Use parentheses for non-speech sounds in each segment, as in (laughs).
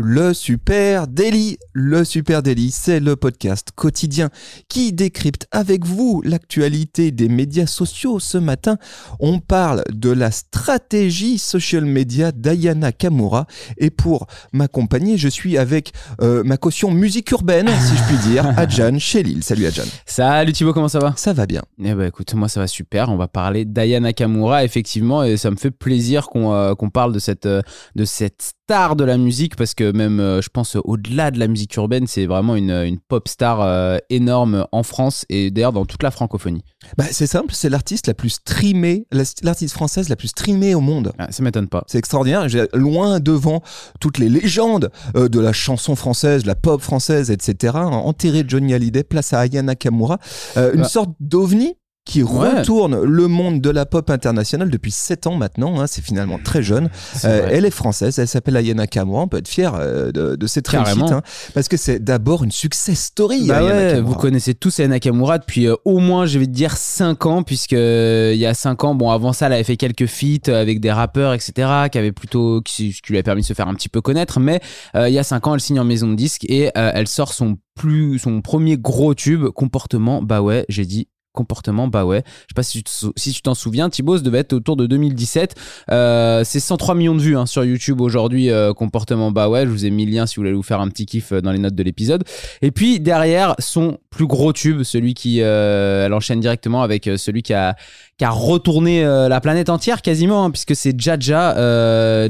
le Super Daily. Le Super Daily, c'est le podcast quotidien qui décrypte avec vous l'actualité des médias sociaux. Ce matin, on parle de la stratégie social media d'Ayana Kamura et pour m'accompagner, je suis avec euh, ma caution musique urbaine, si je puis dire, (laughs) Adjan Lille. Salut Adjan. Salut Thibaut, comment ça va? Ça va bien. Eh ben écoute, moi ça va super. On va parler d'Ayana Kamura, effectivement, et ça me fait plaisir qu'on euh, parle de cette, euh, de cette star de la musique parce que même, euh, je pense, au-delà de la musique urbaine, c'est vraiment une, une pop star énorme en France et d'ailleurs dans toute la francophonie. Bah, c'est simple, c'est l'artiste la plus streamée, l'artiste française la plus streamée au monde. Ah, ça m'étonne pas. C'est extraordinaire. J'ai loin devant toutes les légendes de la chanson française, de la pop française, etc. Enterré Johnny Hallyday, place à Ayana Kamura. une bah. sorte d'ovni qui retourne le monde de la pop internationale depuis 7 ans maintenant. Hein, c'est finalement très jeune. Euh, elle est française, elle s'appelle Ayana Kamura. On peut être fier euh, de, de, cette réussite hein, parce que c'est d'abord une success story. Bah ouais, vous connaissez tous Ayana Kamura depuis euh, au moins, je vais te dire, 5 ans, puisque il y a 5 ans, bon, avant ça, elle avait fait quelques feats avec des rappeurs, etc., qui avaient plutôt, qui, qui, lui a permis de se faire un petit peu connaître. Mais il y a 5 ans, elle signe en maison de disque et elle sort son plus son premier gros tube comportement bah ouais j'ai dit comportement, bah ouais. Je sais pas si tu, t'en souviens, Thibaut, devait être autour de 2017. Euh, c'est 103 millions de vues hein, sur YouTube aujourd'hui, euh, comportement, bah ouais. Je vous ai mis le lien si vous voulez vous faire un petit kiff euh, dans les notes de l'épisode. Et puis derrière, son plus gros tube, celui qui, elle enchaîne directement avec celui qui a, qui a retourné la planète entière quasiment, hein, puisque c'est Jaja.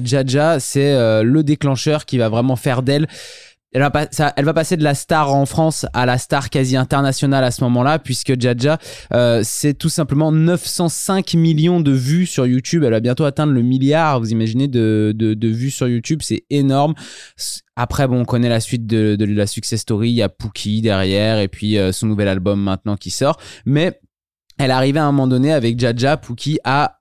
Jaja, c'est le déclencheur qui va vraiment faire d'elle elle va, elle va, passer de la star en France à la star quasi internationale à ce moment-là, puisque Jaja, euh, c'est tout simplement 905 millions de vues sur YouTube. Elle va bientôt atteindre le milliard, vous imaginez, de, de, vues sur YouTube. C'est énorme. Après, bon, on connaît la suite de, de, la success story. Il y a Pookie derrière, et puis euh, son nouvel album maintenant qui sort. Mais elle arrivée à un moment donné avec Jaja, Pookie, à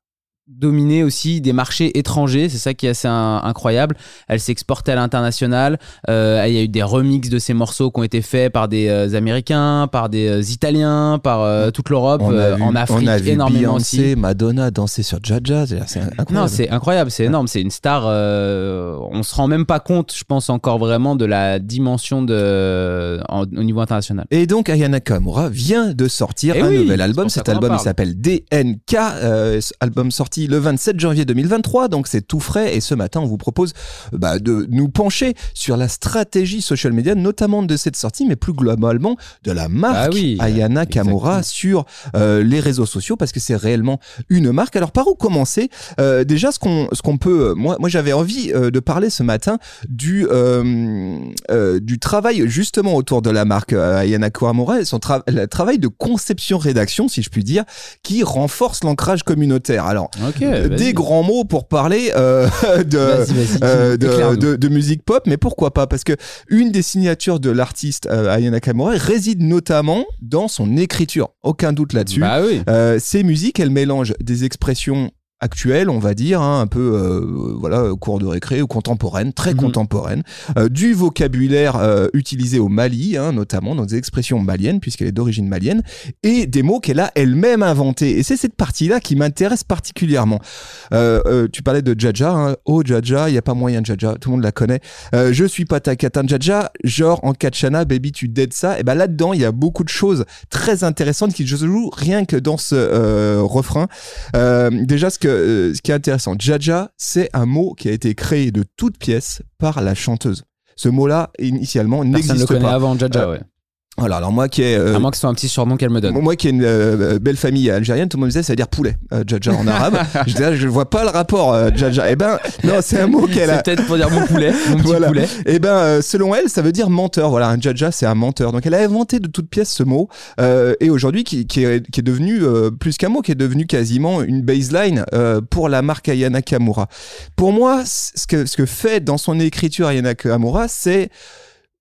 dominer aussi des marchés étrangers, c'est ça qui est assez incroyable. Elle s'exporte à l'international. Euh, il y a eu des remixes de ces morceaux qui ont été faits par des euh, Américains, par des euh, Italiens, par toute l'Europe, en Afrique on a vu énormément Beyoncé, aussi. Madonna danser sur Jaja, c'est incroyable. Non, c'est incroyable, c'est énorme, c'est une star. on se rend même pas compte, je pense encore vraiment de la dimension de au niveau international. Et donc Ayana Kamura vient de sortir eh un nouvel album. Cet album il s'appelle DNK, album sorti le 27 janvier 2023, donc c'est tout frais. Et ce matin, on vous propose bah, de nous pencher sur la stratégie social media, notamment de cette sortie, mais plus globalement de la marque ah Ayana Kamura sur euh, les réseaux sociaux, parce que c'est réellement une marque. Alors par où commencer? Euh, Déjà, ce qu'on ce qu'on peut, moi, moi j'avais envie euh, de parler ce matin du du travail justement autour de la marque Ayana Kamura, son travail de conception rédaction, si je puis dire, qui renforce l'ancrage communautaire. Alors des grands mots pour parler euh, (laughs) euh, de, de, musique pop, mais pourquoi pas? Parce que une des signatures de l'artiste euh, Ayana Kamura réside notamment dans son écriture. Aucun doute là-dessus. Bah oui. ces musiques, elles mélangent des expressions actuelle, on va dire, hein, un peu euh, voilà cours de récré ou contemporaine, très mhm. contemporaine, euh, du vocabulaire euh, utilisé au Mali, hein, notamment dans des expressions maliennes puisqu'elle est d'origine malienne, et des mots qu'elle a elle-même inventés. Et c'est cette partie-là qui m'intéresse particulièrement. tu parlais de Jaja, hein. oh Jaja, il y a pas moyen Jaja, tout le monde la connaît. je suis pas ta catin Jaja, genre en Kachana, baby tu dead ça. Et ben là-dedans il y a beaucoup de choses très intéressantes qui se jouent rien que dans ce refrain. déjà ce que euh, ce qui est intéressant, Jaja, c'est un mot qui a été créé de toutes pièces par la chanteuse. Ce mot-là, initialement, n'existe pas. Personne le connaît avant Jaja, euh, ouais. Voilà, alors moi qui ai. Euh, à moins que ce soit un petit surnom qu'elle me donne. Moi qui ai une euh, belle famille algérienne, tout le monde me disait ça veut dire poulet, euh, Jaja en arabe. (laughs) je disais, je vois pas le rapport, euh, Jaja. Eh ben, non, c'est un mot qu'elle a. C'est peut-être pour dire mon poulet, mon petit poulet. Eh ben, selon elle, ça veut dire menteur. Voilà, un Jaja, c'est un menteur. Donc elle a inventé de toutes pièces ce mot. et aujourd'hui, qui, qui, est, qui est devenu, plus qu'un mot, qui est devenu quasiment une baseline pour la marque Ayana Kamura. Pour moi, ce que, ce que fait dans son écriture Ayana Kamura, c'est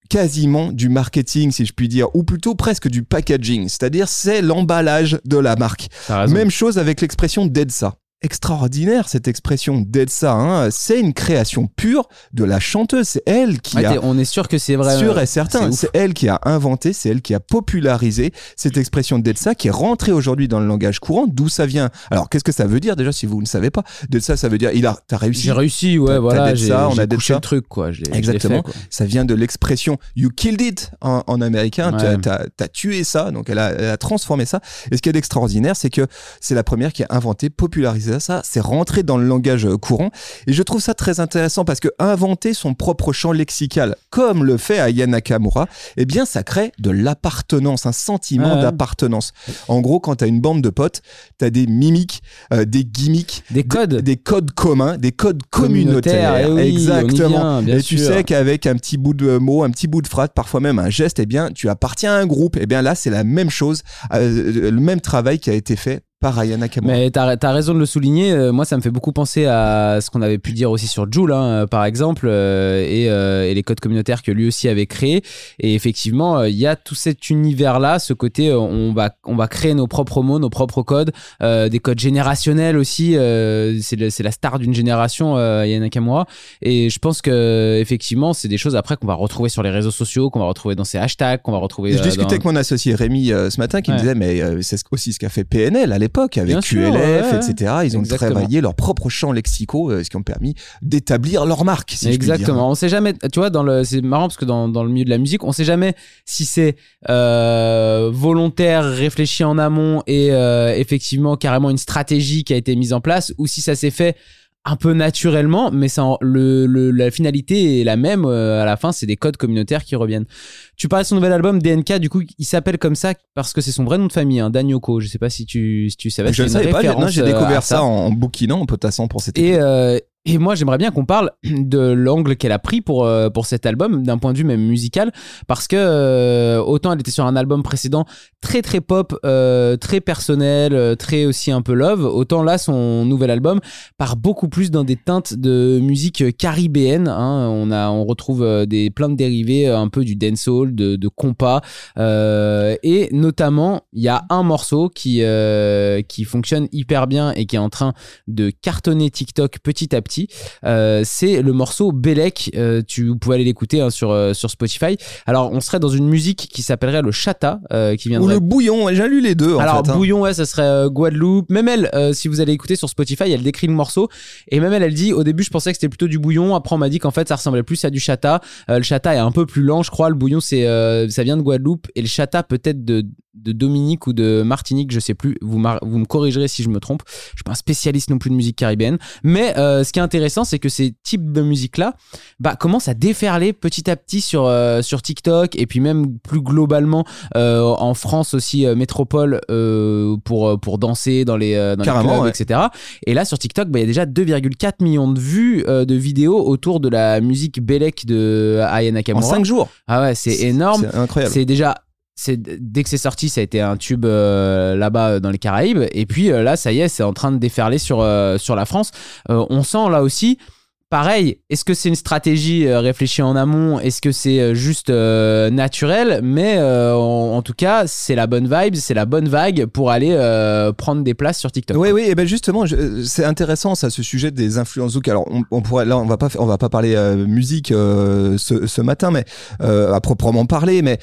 quasiment du marketing, si je puis dire, ou plutôt presque du packaging, c'est-à-dire c'est l'emballage de la marque. Même chose avec l'expression d'Edsa. Extraordinaire cette expression d'Elsa. Hein. C'est une création pure de la chanteuse. C'est elle qui a. On est sûr que c'est vrai. Sûr et certain. C'est elle qui a inventé, c'est elle qui a popularisé cette expression d'Elsa qui est rentrée aujourd'hui dans le langage courant. D'où ça vient? Alors qu'est-ce que ça veut dire déjà si vous ne savez pas? D'Elsa, ça veut dire il a, t'as réussi. J'ai réussi, ouais, voilà. J'ai on a couché le truc, quoi. Exactement. Ça vient de l'expression you killed it en, américain. Ouais. T'as as, tué ça, donc elle a, elle a transformé ça. Et ce qui est extraordinaire, c'est que c'est la première qui a inventé, popularisé ça, c'est rentré dans le langage euh, courant. Et je trouve ça très intéressant parce que inventer son propre champ lexical, comme le fait Aya Nakamura, eh bien, ça crée de l'appartenance, un sentiment d'appartenance. En gros, quand tu as une bande de potes, tu as des mimiques, euh, des gimmicks, des codes, des, codes communs, des codes communautaires. Eh Exactement. et tu sais qu'avec un petit bout de mot, un petit bout de phrase, parfois même un geste, eh bien, tu appartiens à un groupe. Eh bien, là, c'est la même chose, euh, le même travail qui a été fait par Ayana Mais tu as, raison de le souligner. Euh, moi, ça me fait beaucoup penser à ce qu'on avait pu dire aussi sur Joule, hein, euh, par exemple, euh, et, les codes communautaires que lui aussi avait créés. Et effectivement, il y a tout cet univers-là, ce côté, on va, on va créer nos propres mots, nos propres codes, des codes générationnels aussi. c'est la star d'une génération, Ayana Kamura. Et je pense que effectivement, c'est des choses après qu'on va retrouver sur les réseaux sociaux, qu'on va retrouver dans ces hashtags, qu'on va retrouver. je discutais avec mon associé Rémi ce matin qui me disait, mais c'est aussi ce qu'a fait PNL à l'époque avec QLF, etc. Ils ont travaillé leur propre champ lexicaux, euh, ce qui ont permis d'établir leur marque. Si Exactement. On sait jamais, tu vois, dans le, c'est marrant parce que dans, dans, le milieu de la musique, on sait jamais si c'est euh, volontaire, réfléchi en amont et euh, effectivement carrément une stratégie qui a été mise en place ou si ça s'est fait un peu naturellement, mais ça, le, la finalité est la même. Euh, à la fin, c'est des codes communautaires qui reviennent. Tu parlais de son nouvel album DNK, du coup, il s'appelle comme ça parce que c'est son vrai nom de famille, hein, Danyoko. Je sais pas si tu, si tu savais. Je ne savais pas. J'ai découvert ça, en, bouquinant en potassant pour cette. Et, euh, et moi, j'aimerais bien qu'on parle (clears throat) de l'angle qu'elle a pris pour, euh, pour cet album, d'un point de vue même musical, parce que euh, autant elle était sur un album précédent très très pop, euh, très personnel, très aussi un peu love, autant là, son nouvel album part beaucoup plus dans des teintes de musique caribéenne. Hein. On, a, on retrouve des, plein de dérivés, un peu du dancehall, de, de compas, et notamment, il y a un morceau qui, qui fonctionne hyper bien et qui est en train de cartonner TikTok petit à petit euh, c'est le morceau Belek. Euh, tu pouvais aller l'écouter hein, sur, euh, sur Spotify. Alors, on serait dans une musique qui s'appellerait le chata, qui viendrait. Ou le bouillon, j'ai lu les deux. Alors, hein. bouillon, ouais, ça serait Guadeloupe. Même elle, si vous allez écouter sur Spotify, elle décrit le morceau. Et même elle, elle dit au début, je pensais que c'était plutôt du bouillon. Après, on m'a dit qu'en fait, ça ressemblait plus à du chata. le chata est un peu plus lent, je crois. Le bouillon, c'est ça vient de Guadeloupe. Et le chata, peut-être de, de Dominique ou de Martinique, je sais plus. Vous, vous me corrigerez si je me trompe. Je suis pas un spécialiste non plus de musique caribéenne. Mais ce qui est intéressant, c'est que ces types de musique-là bah, commencent à déferler petit à petit sur, euh, sur TikTok et puis même plus globalement euh, en France aussi, euh, métropole, pour, pour danser dans les, dans clubs, etc. Et là, sur TikTok, bah, il y a déjà 2,4 millions de vues de vidéos autour de la musique Belek de Aya Nakamura. En 5 jours Ah ouais, c'est énorme. C'est incroyable. C'est déjà c'est dès que c'est sorti, ça a été un tube euh, là-bas euh, dans les Caraïbes. Et puis euh, là, ça y est, c'est en train de déferler sur, sur la France. on sent là aussi Pareil, est-ce que c'est une stratégie euh, réfléchie en amont? Est-ce que c'est euh, juste euh, naturel? Mais en, tout cas, c'est la bonne vibe, c'est la bonne vague pour aller prendre des places sur TikTok. Oui, oui, et ben justement, c'est intéressant ça, ce sujet des influences Zouk. Alors, on, pourrait, là, on va pas, on va pas parler musique ce, ce, matin, mais à proprement parler. Mais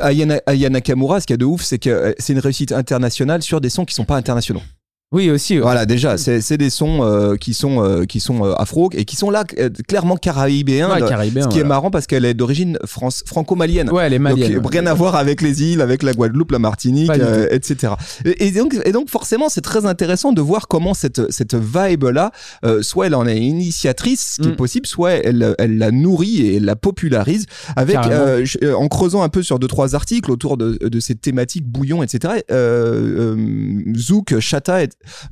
Ayana, Ayana Nakamura, ce qu'il y a de ouf, c'est que c'est une réussite internationale sur des sons qui sont pas internationaux. Oui aussi. Voilà déjà, c'est des sons euh, qui sont euh, qui sont euh, afro et qui sont là clairement caribéens. Ouais, ce qui est marrant parce qu'elle est d'origine franco-malienne. Ouais, elle est malienne. Donc, rien à voir avec les îles, avec la Guadeloupe, la Martinique, etc. Et, donc et donc forcément c'est très intéressant de voir comment cette cette vibe là, soit elle en est initiatrice, ce qui est mm. possible, soit elle elle la nourrit et elle la popularise avec en creusant un peu sur deux trois articles autour de de ces thématiques bouillon, etc. Zouk, Chata,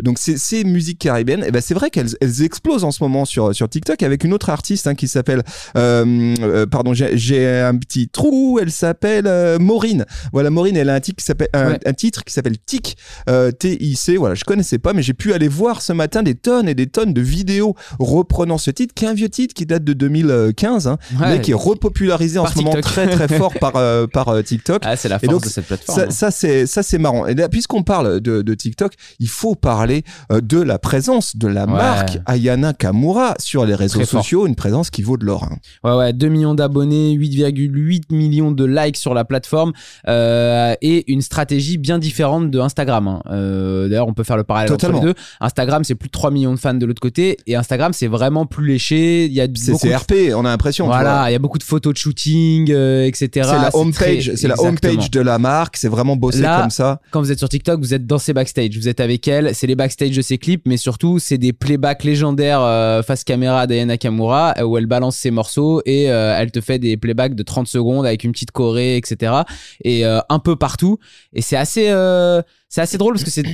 donc ces musiques caribéennes, et eh ben c'est vrai qu'elles elles explosent en ce moment sur sur TikTok avec une autre artiste hein, qui s'appelle, euh, euh, pardon, j'ai un petit trou, elle s'appelle euh, Maureen. Voilà, Maureen, elle a un titre qui s'appelle un, titre qui s'appelle Tic, T-I-C. Voilà, je connaissais pas, mais j'ai pu aller voir ce matin des tonnes et des tonnes de vidéos reprenant ce titre, qui est un vieux titre qui date de 2015, hein, mais qui est repopularisé en ce moment très très fort par par TikTok. Ah, c'est la force de cette plateforme. Ça, ça c'est ça c'est marrant. Et puisqu'on parle de, de TikTok, il faut parler euh, de la présence de la Ouais. marque Ayana Kamura sur les réseaux Très fort. sociaux, une présence qui vaut de l'or. hein. Ouais, ouais, 2 millions d'abonnés, 8,8 millions de likes sur la plateforme euh, et une stratégie bien différente de Instagram. hein. Euh, D'ailleurs, on peut faire le parallèle Totalement. entre les deux. Instagram, c'est plus de 3 millions de fans de l'autre côté et Instagram, c'est vraiment plus léché. Il y a C'est beaucoup c'est de- RP, on a l'impression. Voilà, il y a beaucoup de photos de shooting, euh, etc. C'est la homepage, c'est la exactement. homepage de la marque, c'est vraiment bossé Là, comme ça. Quand vous êtes sur TikTok, vous êtes dans ses backstage, vous êtes avec elle, c'est les backstage de ses clips, mais surtout c'est des playbacks légendaires euh, face caméra d'Ayana Kamura euh, où elle balance ses morceaux et euh, elle te fait des playbacks de 30 secondes avec une petite choré, etc. Et un peu partout. Et c'est assez, c'est assez drôle parce que c'est,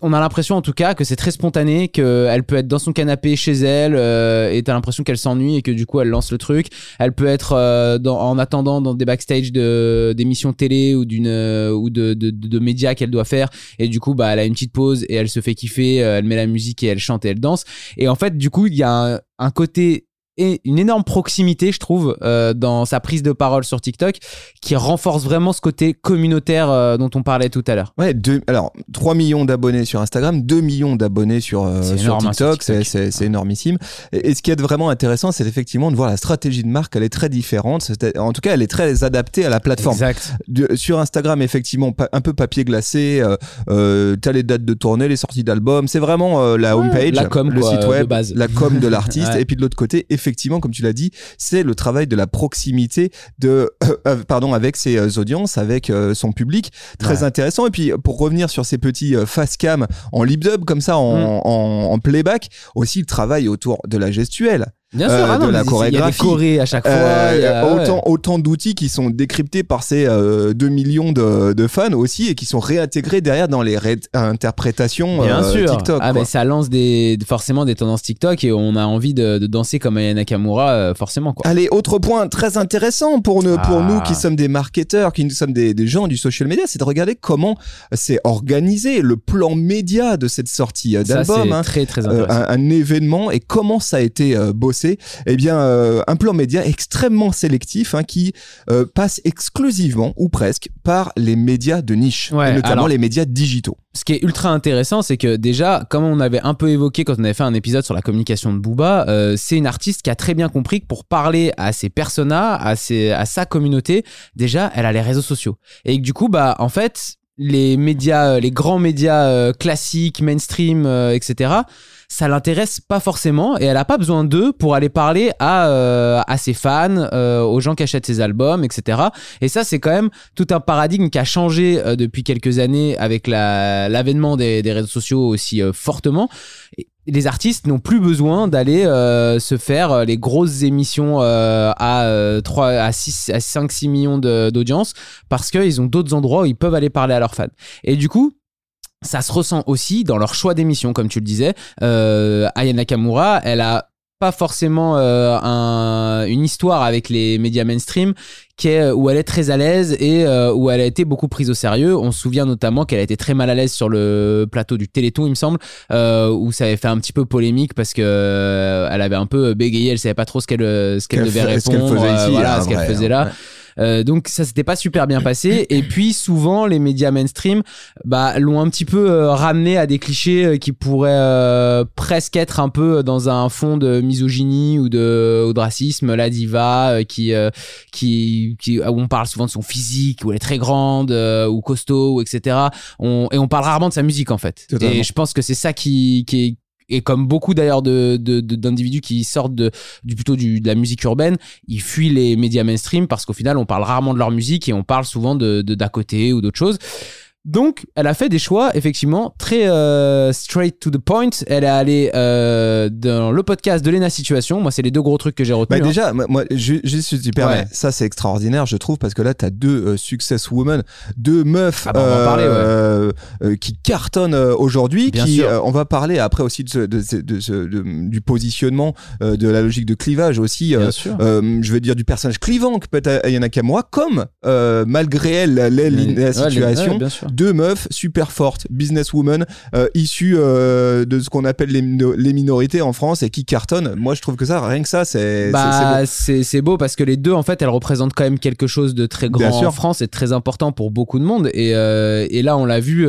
on a l'impression en tout cas que c'est très spontané, qu'elle peut être dans son canapé chez elle euh, et t'as l'impression qu'elle s'ennuie et que du coup elle lance le truc. Elle peut être euh, dans, en attendant dans des backstage de d'émissions télé ou d'une euh, ou de, de, de, de médias qu'elle doit faire et du coup bah elle a une petite pause et elle se fait kiffer, euh, elle met la musique et elle chante et elle danse et en fait du coup il y a un, un côté et une énorme proximité, je trouve, euh, dans sa prise de parole sur TikTok, qui renforce vraiment ce côté communautaire euh, dont on parlait tout à l'heure. Ouais, deux, alors 3 millions d'abonnés sur Instagram, 2 millions d'abonnés sur, euh, C'est sur, énorme, hein, sur TikTok, c'est- c'est énormissime. Et, et ce qui est vraiment intéressant, c'est effectivement de voir la stratégie de marque, elle est très différente. En tout cas, elle est très adaptée à la plateforme. Exact. De- sur Instagram, effectivement, pa- un peu papier glacé, t'as les dates de tournée, les sorties d'albums, c'est vraiment la Ouais, homepage, la com, le quoi, site de web, base. la com de (laughs) l'artiste. Ouais. Et puis de l'autre côté, effectivement, comme tu l'as dit, c'est le travail de la proximité de, euh, pardon, avec ses euh, audiences, avec euh, son public. Très Ouais. intéressant. Et puis, pour revenir sur ces petits euh, face cam en lip dub, comme ça, en, Mm. en, en playback, aussi le travail autour de la gestuelle. Bien sûr, Euh, ah non, de la mais il y a des chorégraphie. chorés à chaque fois. Euh, y a- ouais. autant, autant d'outils qui sont décryptés par ces euh, 2 millions de, de fans aussi et qui sont réintégrés derrière dans les ré- interprétations Bien euh, sûr. TikTok. ah, mais ça lance des, forcément des tendances TikTok et on a envie de, de danser comme Aya Nakamura, euh, forcément. Quoi. Allez, autre point très intéressant pour nous, pour Ah. nous qui sommes des marketeurs, qui nous sommes des, des gens du social media, c'est de regarder comment c'est organisé le plan média de cette sortie euh, d'album. c'est hein. très, très Euh, intéressant. un, un événement et comment ça a été euh, bossé Eh bien, euh, un plan média extrêmement sélectif hein, qui euh, passe exclusivement ou presque par les médias de niche, Ouais, et notamment alors- les médias digitaux. Ce qui est ultra intéressant, c'est que déjà, comme on avait un peu évoqué quand on avait fait un épisode sur la communication de Booba, euh, c'est une artiste qui a très bien compris que pour parler à ses personas, à, ses, à sa communauté, déjà, elle a les réseaux sociaux. Et que du coup, bah, en fait, les médias, euh, les grands médias euh, classiques, mainstream, euh, etc., ça l'intéresse pas forcément et elle a pas besoin d'eux pour aller parler à, euh, à ses fans, euh, aux gens qui achètent ses albums, etc. Et ça, c'est quand même tout un paradigme qui a changé euh, depuis quelques années avec la- l'avènement des, des réseaux sociaux aussi fortement. Les artistes n'ont plus besoin d'aller euh, se faire euh, les grosses émissions euh, à, euh, 3, à, 6, à 5-6 millions de- d'audience parce qu'ils ont d'autres endroits où ils peuvent aller parler à leurs fans. Et du coup, ça se ressent aussi dans leur choix d'émission, comme tu le disais. Euh, Aya Nakamura, elle a pas forcément euh, un- une histoire avec les médias mainstream qui est, où elle est très à l'aise et euh, où elle a été beaucoup prise au sérieux. On se souvient notamment qu'elle a été très mal à l'aise sur le plateau du Téléthon, il me semble, euh, où ça avait fait un petit peu polémique parce que euh, elle avait un peu bégayé, elle savait pas trop ce qu'elle ce qu'elle devait ce qu'elle répondre, faisait euh, ici, voilà, ce qu'elle faisait là. ouais. Euh, donc ça s'était pas super bien passé. Et puis souvent les médias mainstream bah l'ont un petit peu euh, ramené à des clichés euh, qui pourraient euh, presque être un peu dans un fond de misogynie ou de, ou de racisme. La diva euh, qui euh, qui qui où on parle souvent de son physique où elle est très grande euh, ou costaud ou etc on, et on parle rarement de sa musique en fait. Totalement. et je pense que c'est ça qui qui est et comme beaucoup d'ailleurs de, de- d'individus qui sortent de, du plutôt du, de la musique urbaine, ils fuient les médias mainstream parce qu'au final on parle rarement de leur musique et on parle souvent de, de d'à côté ou d'autres choses. Donc, elle a fait des choix effectivement très euh, straight to the point. Elle est allée euh, dans le podcast de Lena Situation. Moi, c'est les deux gros trucs que j'ai Bah retenus. hein. déjà, moi, tu permets, Ouais. ça c'est extraordinaire, je trouve, parce que là, tu as deux euh, success women, deux meufs Ah bah, on en parler, ouais. euh, euh, qui cartonnent euh, aujourd'hui. Qui, euh, on va parler après aussi de ce- de ce- de du positionnement, euh, de la logique de clivage aussi. euh, Bien sûr. euh, je veux dire du personnage clivant que peut être Ayana Kamura, comme euh, malgré elle, les- situation, ouais, bien sûr. Deux meufs super fortes, businesswomen, euh, issues euh, de ce qu'on appelle les, les, minorités en France et qui cartonnent. Moi, je trouve que ça, rien que ça, c'est bah, c'est beau. parce que les deux, en fait, elles représentent quand même quelque chose de très grand en France et très important pour beaucoup de monde. Et, euh, et là, on l'a vu.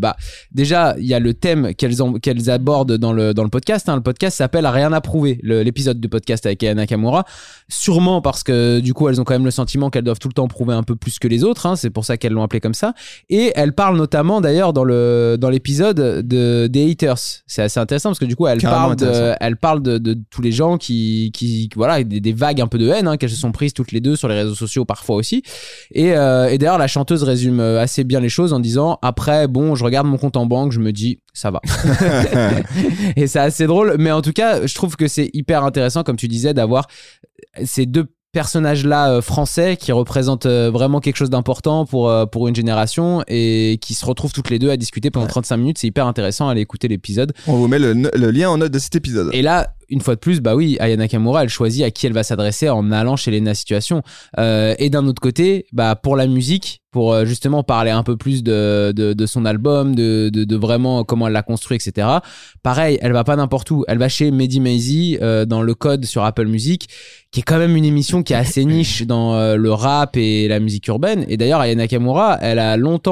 Bah, déjà, il y a le thème qu'elles qu'elles abordent dans le dans le podcast. Hein. Le podcast s'appelle Rien à prouver. L'épisode de podcast avec Ayana Kamura. Sûrement parce que du coup, elles ont quand même le sentiment qu'elles doivent tout le temps prouver un peu plus que les autres. Hein. C'est pour ça qu'elles l'ont appelé comme ça. Et elles parlent notamment d'ailleurs dans le dans l'épisode de des haters. C'est assez intéressant parce que du coup, elles parlent de, elles parlent de, de, tous les gens qui qui voilà des, vagues un peu de haine hein, qu'elles se sont prises toutes les deux sur les réseaux sociaux parfois aussi. Et, euh, et d'ailleurs, la chanteuse résume euh, assez bien les choses en disant après bon, je regarde mon compte en banque, je me dis ça va. (laughs) et c'est assez drôle, mais en tout cas, je trouve que c'est hyper intéressant, comme tu disais, d'avoir ces deux personnages-là euh, français qui représentent euh, vraiment quelque chose d'important pour, euh, pour une génération et qui se retrouvent toutes les deux à discuter pendant 35 minutes. C'est hyper intéressant. Allez écouter l'épisode. On vous met le, le, lien en note de cet épisode. Et là, une fois de plus, bah oui, Ayana Kamura, elle choisit à qui elle va s'adresser en allant chez Lena Situation. Euh, et d'un autre côté, bah pour la musique, pour euh, justement parler un peu plus de, de, de son album, de, de, de, vraiment comment elle l'a construit, etc. Pareil, elle va pas n'importe où. Elle va chez Mehdi Maizy euh, dans le code sur Apple Music, qui est quand même une émission qui est assez niche dans euh, le rap et la musique urbaine. Et d'ailleurs, Ayana Kamura, elle a longtemps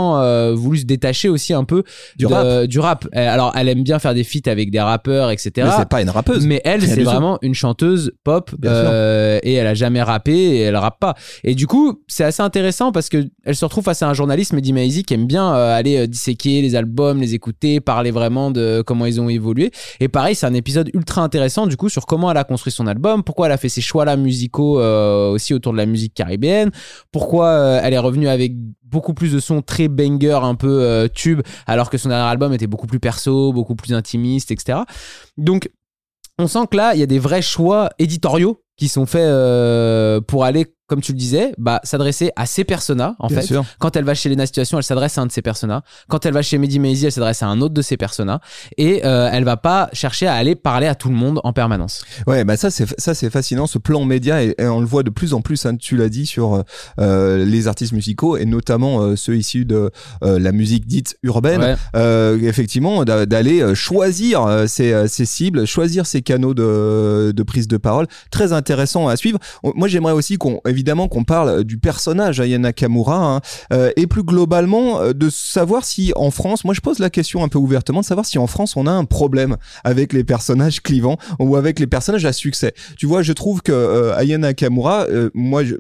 voulu se détacher aussi un peu du rap. Du rap. Alors, elle aime bien faire des feats avec des rappeurs, etc. Mais c'est pas une rappeuse. Mais elle, c'est vraiment une chanteuse pop euh, et elle a jamais rappé et elle rappe pas. Et du coup, c'est assez intéressant parce que elle se retrouve face à un journaliste, Mehdi Maizi, qui aime bien euh, aller euh, disséquer les albums, les écouter, parler vraiment de comment ils ont évolué. Et pareil, c'est un épisode ultra intéressant du coup sur comment elle a construit son album, pourquoi elle a fait ses choix-là musicaux aussi autour de la musique caribéenne, pourquoi elle est revenue avec beaucoup plus de sons très banger, un peu tube, alors que son dernier album était beaucoup plus perso, beaucoup plus intimiste, etc. Donc on sent que là, il y a des vrais choix éditoriaux qui sont faits euh, pour aller comme tu le disais, bah, s'adresser à ces personas, en fait. Quand elle va chez Lena Situation, elle s'adresse à un de ces personas. Quand elle va chez Mehdi Maizy, elle s'adresse à un autre de ces personas. Et euh, elle va pas chercher à aller parler à tout le monde en permanence. Ouais, bah ça, c'est, ça, c'est fascinant, ce plan média, et, on le voit de plus en plus, hein, tu l'as dit, sur euh, les artistes musicaux, et notamment euh, ceux issus de euh, la musique dite urbaine. Euh, effectivement, d'aller choisir ses, ses, cibles, choisir ses canaux de, de prise de parole. Très intéressant à suivre. Moi, j'aimerais aussi qu'on évidemment qu'on parle du personnage Ayana Kamura hein, euh, et plus globalement euh, de savoir si en France, moi je pose la question un peu ouvertement, de savoir si en France on a un problème avec les personnages clivants ou avec les personnages à succès. Tu vois, je trouve que euh, Ayana Kamura, moi je,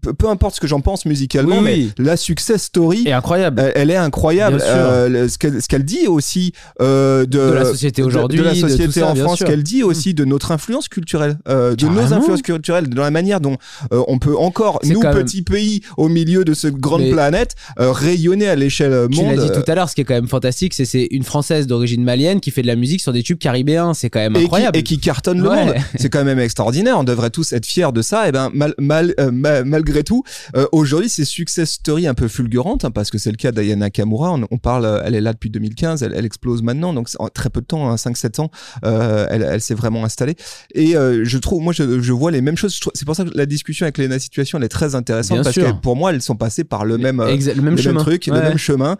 peu, importe ce que j'en pense musicalement, mais la success story est incroyable. Elle, est incroyable. Euh, ce qu'elle dit aussi euh, de, la société aujourd'hui, de, la société en France, qu'elle dit aussi mm. de notre influence culturelle, euh, de nos influences culturelles, de la manière dont on peut encore, nous petits pays au milieu de cette grande planète, rayonner à l'échelle monde. Tu l'as dit tout à l'heure, ce qui est quand même fantastique, c'est c'est une française d'origine malienne qui fait de la musique sur des tubes caribéens. C'est quand même incroyable. Et qui, cartonne le monde. C'est quand même extraordinaire. On devrait tous être fiers de ça. Et ben mal, mal, mal malgré tout, euh, aujourd'hui, c'est success story un peu fulgurante, hein, parce que c'est le cas d'Ayana Kamura. On, parle, euh, elle est là depuis 2015, elle, elle explose maintenant, donc en très peu de temps, hein, 5-7 ans, euh, elle, elle s'est vraiment installée. Et euh, je trouve, moi, je, je, vois les mêmes choses. C'est pour ça que la discussion avec Lena Situation, elle est très intéressante, parce que pour moi, elles sont passées par le même, le même, chemin. truc, le même chemin.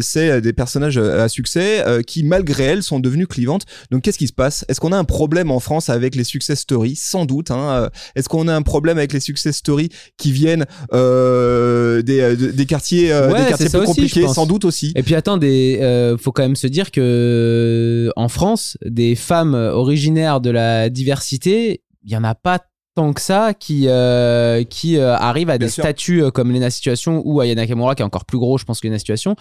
c'est des personnages à succès qui, malgré elles, sont devenus clivantes. Donc, qu'est-ce qui se passe? Est-ce qu'on a un problème en France avec les success stories? Sans doute. Hein. Est-ce qu'on a un problème avec les success stories qui viennent euh, des, euh, des, quartiers, euh, des quartiers plus compliqués, sans doute aussi. Et puis attends, des, faut quand même se dire que en France, des femmes originaires de la diversité, il y en a pas tant que ça qui euh, qui euh, arrive à des statuts comme Lena Situation ou Ayana Kamura qui est encore plus gros je pense que Lena Situation.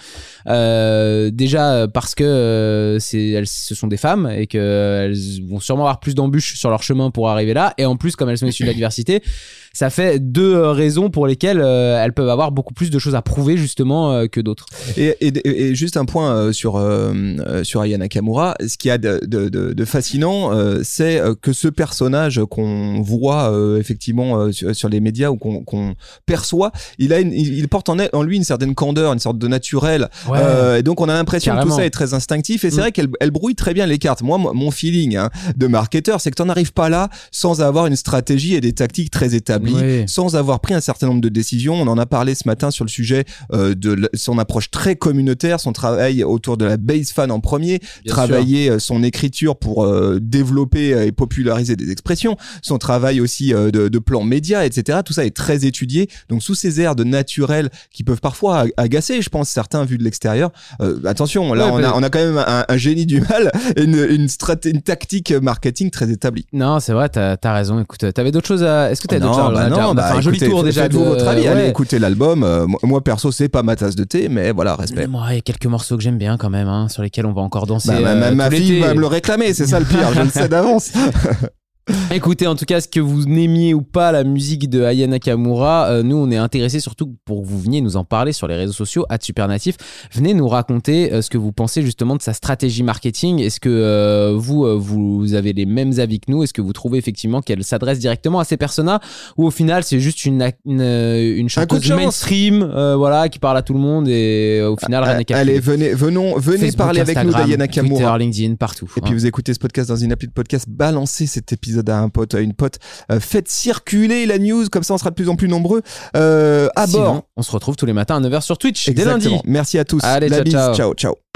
Euh, déjà parce que c'est elles ce sont des femmes et qu'elles vont sûrement avoir plus d'embûches sur leur chemin pour arriver là. Et en plus comme elles sont issues de la (laughs) diversité ça fait deux euh, raisons pour lesquelles euh, elles peuvent avoir beaucoup plus de choses à prouver justement euh, que d'autres. Et, et, et, juste un point sur sur Ayana Kamura, ce qui a de, de, de, fascinant, c'est que ce personnage qu'on voit voit euh, effectivement euh, sur, sur les médias ou qu'on perçoit. Il a, une- il, porte en, lui une certaine candeur, une sorte de naturel. Ouais. Euh, et donc on a l'impression que tout ça est très instinctif. Et c'est Mm. vrai qu'elle elle brouille très bien les cartes. Moi, mon feeling hein, de marketeur, c'est que t'en arrives pas là sans avoir une stratégie et des tactiques très établies, Oui. sans avoir pris un certain nombre de décisions. On en a parlé ce matin sur le sujet euh, de son approche très communautaire, son travail autour de la base fan en premier, Bien travailler son écriture pour euh, développer et populariser des expressions, son travail aussi euh, de, de plan média, etc. Tout ça est très étudié. Donc sous ces airs de naturel qui peuvent parfois ag- agacer, je pense certains vus de l'extérieur. euh, attention, là Ouais, on, bah- a, on a quand même un, un génie du mal (laughs) et une, une, straté- une tactique marketing très établie. Non, c'est vrai, t'as as raison. Écoute, t'avais d'autres choses à. Est-ce que t'avais d'autres non, choses bah a déjà- non, on a bah fait un joli écoutez, tour déjà. De- votre avis, allez écouter l'album. Euh, moi- perso, c'est pas ma tasse de thé, mais voilà, respect. Moi, il y a quelques morceaux que j'aime bien quand même, hein, sur lesquels on va encore danser. Bah, ma, ma- ma fille va me le réclamer, c'est ça le pire, je le sais d'avance. (laughs) (laughs) Écoutez, en tout cas, ce que vous n'aimiez ou pas la musique de Aya Nakamura, euh, nous, on est intéressés surtout pour que vous veniez nous en parler sur les réseaux sociaux, @supernatif. Venez nous raconter euh, ce que vous pensez justement de sa stratégie marketing. Est-ce que euh, vous, vous avez les mêmes avis que nous? Est-ce que vous trouvez effectivement qu'elle s'adresse directement à ces personas? Ou au final c'est juste une, une, une de chanteuse chance. mainstream, voilà, qui parle à tout le monde et au final rien n'est. Allez, venez, venons, venez Facebook, parler avec nous Instagram, d'Ayana Kamura. Twitter, LinkedIn, partout. Et puis hein. vous écoutez ce podcast dans une appli de podcast, balancez cet épisode à un pote, à une pote, Euh, faites circuler la news, comme ça on sera de plus en plus nombreux. Euh, à Sinon, bord. on se retrouve tous les matins à 9h sur Twitch dès Exactement. lundi. Merci à tous. Allez, la ciao, bise. ciao. ciao.